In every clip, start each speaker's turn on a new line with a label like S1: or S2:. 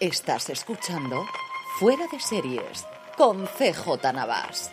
S1: Estás escuchando Fuera de Series con CJ Navas.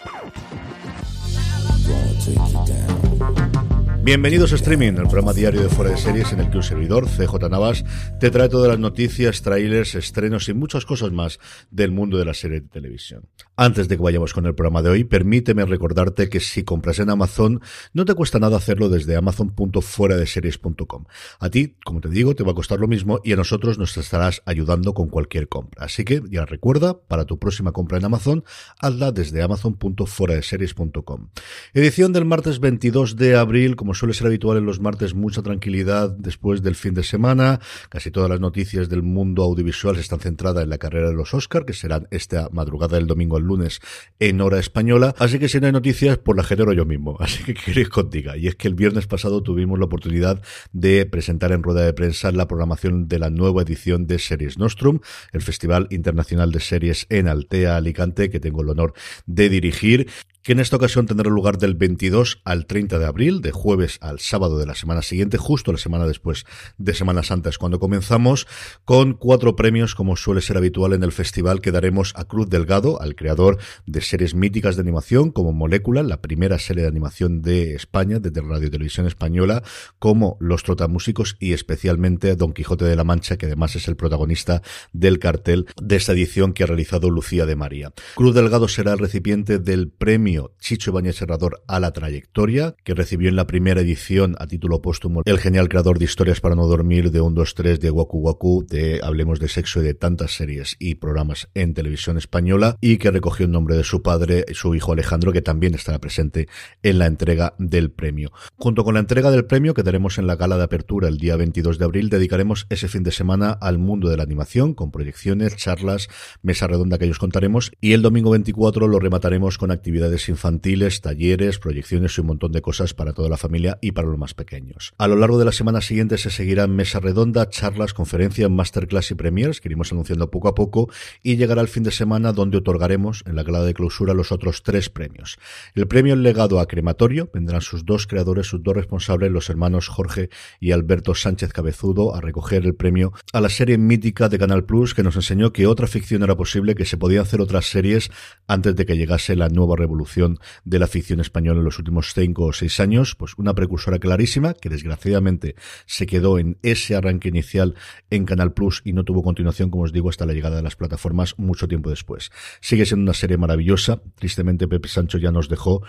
S2: Bienvenidos a Streaming, el programa diario de Fuera de Series en el que un servidor, CJ Navas, te trae todas las noticias, trailers, estrenos y muchas cosas más del mundo de la serie de televisión. Antes de que vayamos con el programa de hoy, permíteme recordarte que si compras en Amazon, no te cuesta nada hacerlo desde amazon.fueradeseries.com. A ti, como te digo, te va a costar lo mismo y a nosotros nos estarás ayudando con cualquier compra. Así que ya recuerda, para tu próxima compra en Amazon, hazla desde amazon.fueradeseries.com. Edición del martes 22 de abril, como suele ser habitual en los martes, mucha tranquilidad después del fin de semana. Casi todas las noticias del mundo audiovisual están centradas en la carrera de los Oscar, que serán esta madrugada del domingo al lunes en hora española. Así que si no hay noticias, pues la genero yo mismo. Así que queréis contigo. Y es que el viernes pasado tuvimos la oportunidad de presentar en rueda de prensa la programación de la nueva edición de Series Nostrum, el Festival Internacional de Series en Altea, Alicante, que tengo el honor de dirigir que en esta ocasión tendrá lugar del 22 al 30 de abril, de jueves al sábado de la semana siguiente, justo la semana después de Semana Santa es cuando comenzamos, con cuatro premios, como suele ser habitual en el festival, que daremos a Cruz Delgado, al creador de series míticas de animación, como Molécula, la primera serie de animación de España, desde Radio y Televisión Española, como Los Trotamúsicos y especialmente Don Quijote de la Mancha, que además es el protagonista del cartel de esta edición que ha realizado Lucía de María. Cruz Delgado será el recipiente del premio Chicho Ibáñez Serrador a la trayectoria, que recibió en la primera edición a título póstumo el genial creador de historias para no dormir, de 1, 2, 3, de Waku Waku, de Hablemos de Sexo y de tantas series y programas en televisión española, y que recogió el nombre de su padre, su hijo Alejandro, que también estará presente en la entrega del premio. Junto con la entrega del premio que daremos en la gala de apertura el día 22 de abril, dedicaremos ese fin de semana al mundo de la animación, con proyecciones, charlas, mesa redonda que ellos contaremos, y el domingo 24 lo remataremos con actividades infantiles, talleres, proyecciones y un montón de cosas para toda la familia y para los más pequeños. A lo largo de la semana siguiente se seguirán mesa redonda, charlas, conferencias, masterclass y premiers que iremos anunciando poco a poco y llegará el fin de semana donde otorgaremos en la gala de clausura los otros tres premios. El premio legado a crematorio vendrán sus dos creadores, sus dos responsables, los hermanos Jorge y Alberto Sánchez Cabezudo, a recoger el premio a la serie mítica de Canal Plus que nos enseñó que otra ficción era posible, que se podían hacer otras series antes de que llegase la nueva revolución de la ficción española en los últimos cinco o seis años, pues una precursora clarísima que desgraciadamente se quedó en ese arranque inicial en Canal Plus y no tuvo continuación, como os digo, hasta la llegada de las plataformas mucho tiempo después. Sigue siendo una serie maravillosa. Tristemente Pepe Sancho ya nos dejó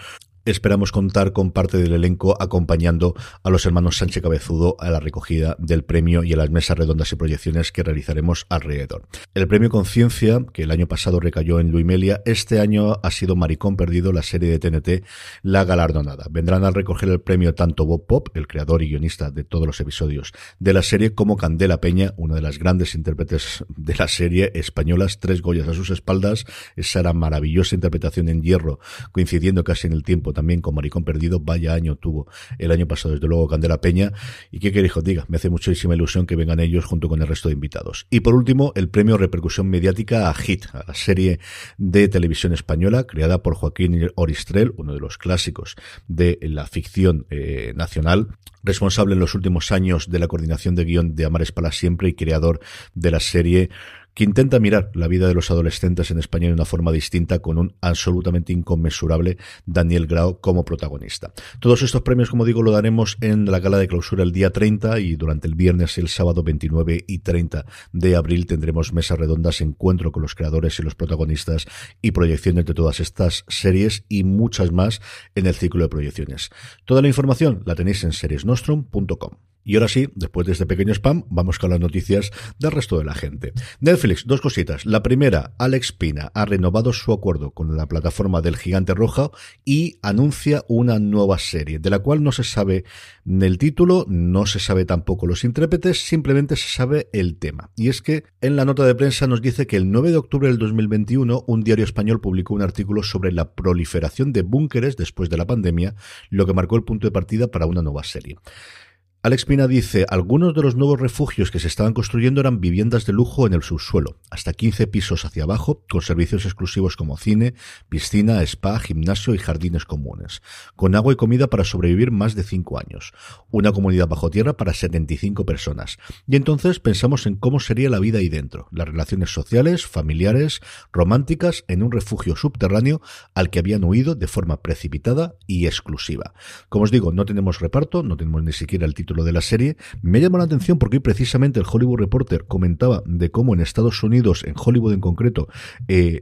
S2: Esperamos contar con parte del elenco acompañando a los hermanos Sánchez Cabezudo a la recogida del premio y a las mesas redondas y proyecciones que realizaremos alrededor. El premio Conciencia, que el año pasado recayó en Luimelia, este año ha sido Maricón Perdido, la serie de TNT, la galardonada. Vendrán a recoger el premio tanto Bob Pop, el creador y guionista de todos los episodios de la serie, como Candela Peña, una de las grandes intérpretes de la serie españolas, tres Goyas a sus espaldas, esa era maravillosa interpretación en hierro, coincidiendo casi en el tiempo también con Maricón Perdido. Vaya año tuvo el año pasado, desde luego, Candela Peña. Y qué queréis diga, me hace muchísima ilusión que vengan ellos junto con el resto de invitados. Y por último, el premio Repercusión Mediática a Hit, a la serie de televisión española creada por Joaquín Oristrel, uno de los clásicos de la ficción eh, nacional, responsable en los últimos años de la coordinación de guion de Amares para siempre y creador de la serie que intenta mirar la vida de los adolescentes en España de una forma distinta con un absolutamente inconmensurable Daniel Grau como protagonista. Todos estos premios, como digo, lo daremos en la gala de clausura el día 30 y durante el viernes y el sábado 29 y 30 de abril tendremos mesas redondas, encuentro con los creadores y los protagonistas y proyecciones de todas estas series y muchas más en el ciclo de proyecciones. Toda la información la tenéis en seriesnostrum.com. Y ahora sí, después de este pequeño spam, vamos con las noticias del resto de la gente. Netflix, dos cositas. La primera, Alex Pina ha renovado su acuerdo con la plataforma del Gigante Roja y anuncia una nueva serie, de la cual no se sabe el título, no se sabe tampoco los intérpretes, simplemente se sabe el tema. Y es que en la nota de prensa nos dice que el 9 de octubre del 2021 un diario español publicó un artículo sobre la proliferación de búnkeres después de la pandemia, lo que marcó el punto de partida para una nueva serie. Alex Pina dice, algunos de los nuevos refugios que se estaban construyendo eran viviendas de lujo en el subsuelo, hasta 15 pisos hacia abajo, con servicios exclusivos como cine, piscina, spa, gimnasio y jardines comunes, con agua y comida para sobrevivir más de 5 años, una comunidad bajo tierra para 75 personas. Y entonces pensamos en cómo sería la vida ahí dentro, las relaciones sociales, familiares, románticas, en un refugio subterráneo al que habían huido de forma precipitada y exclusiva. Como os digo, no tenemos reparto, no tenemos ni siquiera el título lo de la serie, me llamó la atención porque precisamente el Hollywood Reporter comentaba de cómo en Estados Unidos, en Hollywood en concreto, eh,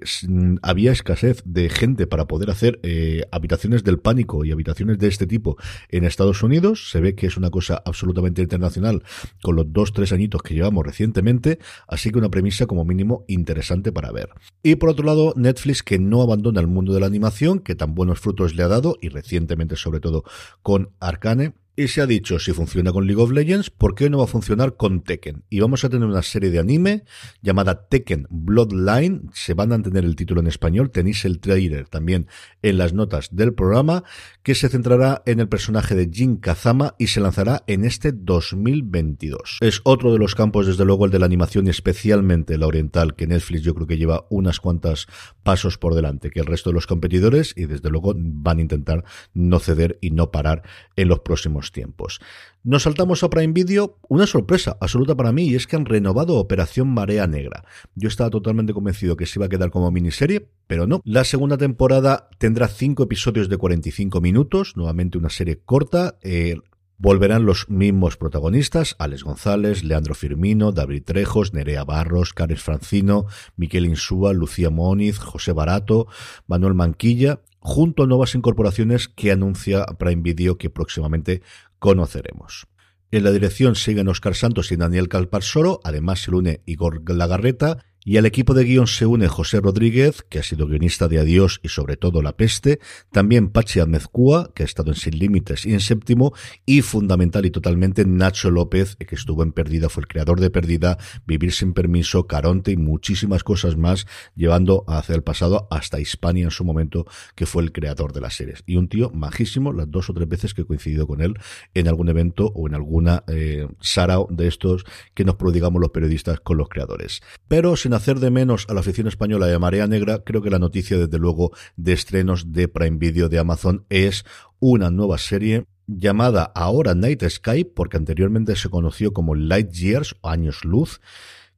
S2: había escasez de gente para poder hacer eh, habitaciones del pánico y habitaciones de este tipo en Estados Unidos. Se ve que es una cosa absolutamente internacional con los dos, tres añitos que llevamos recientemente, así que una premisa como mínimo interesante para ver. Y por otro lado, Netflix que no abandona el mundo de la animación, que tan buenos frutos le ha dado, y recientemente sobre todo con Arcane, y se ha dicho, si funciona con League of Legends, ¿por qué no va a funcionar con Tekken? Y vamos a tener una serie de anime llamada Tekken Bloodline. Se van a tener el título en español. Tenéis el trailer también en las notas del programa, que se centrará en el personaje de Jin Kazama y se lanzará en este 2022. Es otro de los campos, desde luego, el de la animación, especialmente la oriental, que Netflix yo creo que lleva unas cuantas pasos por delante que el resto de los competidores y desde luego van a intentar no ceder y no parar en los próximos tiempos. Nos saltamos a Prime Video, una sorpresa absoluta para mí, y es que han renovado Operación Marea Negra. Yo estaba totalmente convencido que se iba a quedar como miniserie, pero no. La segunda temporada tendrá cinco episodios de 45 minutos, nuevamente una serie corta. Eh, volverán los mismos protagonistas, Alex González, Leandro Firmino, David Trejos, Nerea Barros, Cares Francino, Miquel Insúa, Lucía Moniz, José Barato, Manuel Manquilla, junto a nuevas incorporaciones que anuncia Prime Video que próximamente conoceremos. En la dirección siguen Oscar Santos y Daniel Calparsoro, además se une Igor Lagarreta, y al equipo de guion se une José Rodríguez, que ha sido guionista de Adiós y sobre todo La Peste, también Pachi Amezcúa, que ha estado en Sin Límites y en Séptimo, y fundamental y totalmente Nacho López, que estuvo en Perdida, fue el creador de Perdida, Vivir sin Permiso, Caronte y muchísimas cosas más, llevando hacia el pasado hasta Hispania en su momento, que fue el creador de las series. Y un tío majísimo, las dos o tres veces que he coincidido con él en algún evento o en alguna eh, sarao de estos que nos prodigamos los periodistas con los creadores. Pero sin hacer de menos a la afición española de Marea Negra, creo que la noticia, desde luego, de estrenos de Prime Video de Amazon es una nueva serie llamada ahora Night Sky, porque anteriormente se conoció como Light Years Años Luz,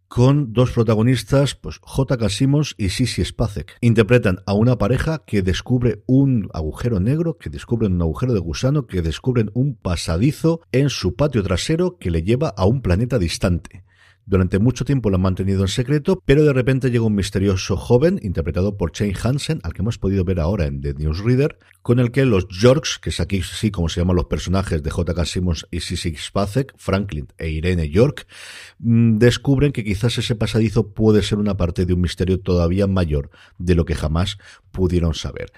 S2: con dos protagonistas, pues J. Simons y Sissy Spacek. Interpretan a una pareja que descubre un agujero negro, que descubren un agujero de gusano, que descubren un pasadizo en su patio trasero que le lleva a un planeta distante. Durante mucho tiempo lo han mantenido en secreto, pero de repente llega un misterioso joven, interpretado por Shane Hansen, al que hemos podido ver ahora en The Newsreader, con el que los Yorks, que es aquí sí como se llaman los personajes de J.K. Simmons y Sissy Spacek, Franklin e Irene York, mm, descubren que quizás ese pasadizo puede ser una parte de un misterio todavía mayor de lo que jamás pudieron saber.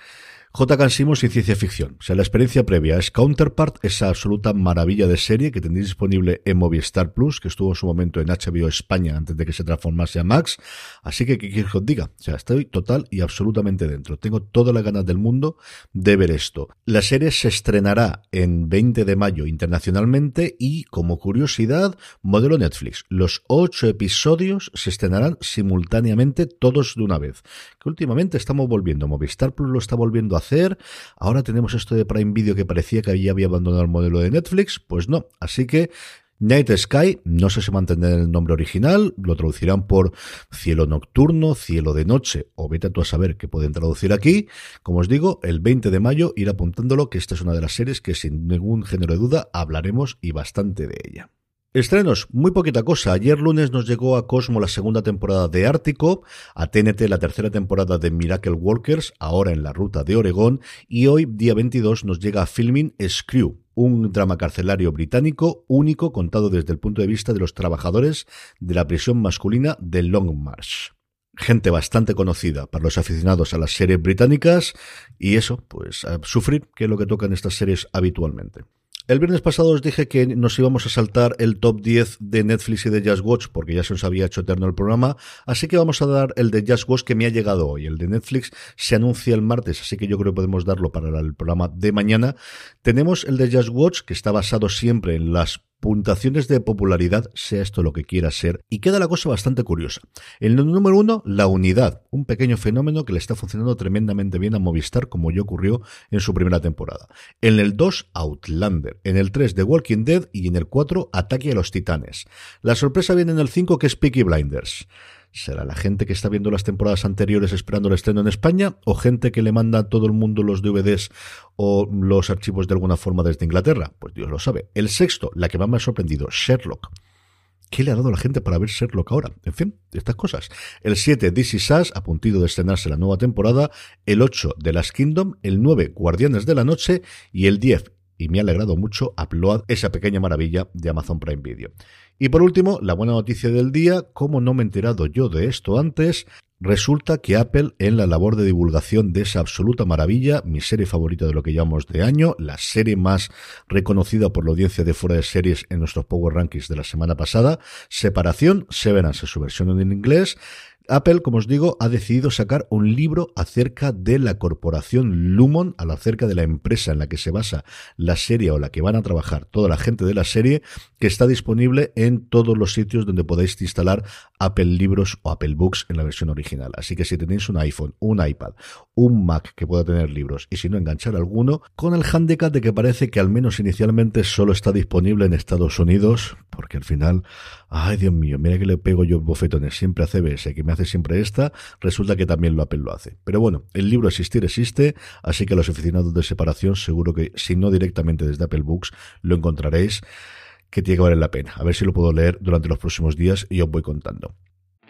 S2: J. Cansimos y ciencia ficción. O sea, la experiencia previa es Counterpart, esa absoluta maravilla de serie que tenéis disponible en Movistar Plus, que estuvo en su momento en HBO España antes de que se transformase a Max. Así que, ¿qué quieres que os diga? O sea, estoy total y absolutamente dentro. Tengo todas las ganas del mundo de ver esto. La serie se estrenará en 20 de mayo internacionalmente y, como curiosidad, modelo Netflix. Los ocho episodios se estrenarán simultáneamente todos de una vez. Que últimamente estamos volviendo. Movistar Plus lo está volviendo a Ahora tenemos esto de Prime Video que parecía que ya había abandonado el modelo de Netflix. Pues no. Así que Night Sky, no sé si mantendrá el nombre original, lo traducirán por cielo nocturno, cielo de noche, o vete tú a saber qué pueden traducir aquí. Como os digo, el 20 de mayo ir apuntándolo, que esta es una de las series que sin ningún género de duda hablaremos y bastante de ella. Estrenos, muy poquita cosa. Ayer lunes nos llegó a Cosmo la segunda temporada de Ártico, a TNT la tercera temporada de Miracle Walkers, ahora en la ruta de Oregón, y hoy, día 22, nos llega a Filming Screw, un drama carcelario británico único contado desde el punto de vista de los trabajadores de la prisión masculina de Long Marsh gente bastante conocida para los aficionados a las series británicas y eso, pues a sufrir, que es lo que tocan estas series habitualmente. El viernes pasado os dije que nos íbamos a saltar el top 10 de Netflix y de Just Watch porque ya se nos había hecho eterno el programa, así que vamos a dar el de Just Watch que me ha llegado hoy. El de Netflix se anuncia el martes, así que yo creo que podemos darlo para el programa de mañana. Tenemos el de Just Watch que está basado siempre en las puntuaciones de popularidad, sea esto lo que quiera ser, y queda la cosa bastante curiosa. En el número uno, la unidad, un pequeño fenómeno que le está funcionando tremendamente bien a Movistar, como ya ocurrió en su primera temporada. En el 2, Outlander. En el 3, The Walking Dead. Y en el 4, Ataque a los Titanes. La sorpresa viene en el 5, que es Peaky Blinders. ¿Será la gente que está viendo las temporadas anteriores esperando el estreno en España o gente que le manda a todo el mundo los DVDs o los archivos de alguna forma desde Inglaterra? Pues Dios lo sabe. El sexto, la que más me ha sorprendido, Sherlock. ¿Qué le ha dado a la gente para ver Sherlock ahora? En fin, estas cosas. El 7, This Is Us, a puntito de estrenarse la nueva temporada. El 8, The Last Kingdom. El 9, Guardianes de la Noche. Y el 10, y me ha alegrado mucho, Upload, esa pequeña maravilla de Amazon Prime Video. Y por último, la buena noticia del día, como no me he enterado yo de esto antes, Resulta que Apple, en la labor de divulgación de esa absoluta maravilla, mi serie favorita de lo que llamamos de año, la serie más reconocida por la audiencia de fuera de series en nuestros Power Rankings de la semana pasada, Separación, Severance, su versión en inglés, Apple, como os digo, ha decidido sacar un libro acerca de la corporación Lumon, acerca de la empresa en la que se basa la serie o la que van a trabajar toda la gente de la serie, que está disponible en todos los sitios donde podéis instalar Apple Libros o Apple Books en la versión original. Así que si tenéis un iPhone, un iPad, un Mac que pueda tener libros y si no enganchar alguno, con el handicap de que parece que al menos inicialmente solo está disponible en Estados Unidos, porque al final, ay Dios mío, mira que le pego yo bofetones siempre a CBS, que me siempre esta, resulta que también lo Apple lo hace. Pero bueno, el libro existir existe, así que los aficionados de separación seguro que si no directamente desde Apple Books lo encontraréis que tiene que valer la pena. A ver si lo puedo leer durante los próximos días y os voy contando.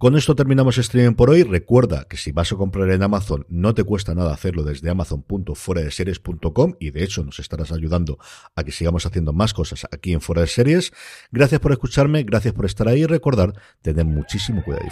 S2: Con esto terminamos streaming por hoy. Recuerda que si vas a comprar en Amazon no te cuesta nada hacerlo desde amazon.fueradeseries.com y de hecho nos estarás ayudando a que sigamos haciendo más cosas aquí en Fuera de Series. Gracias por escucharme, gracias por estar ahí y recordar tener muchísimo cuidado.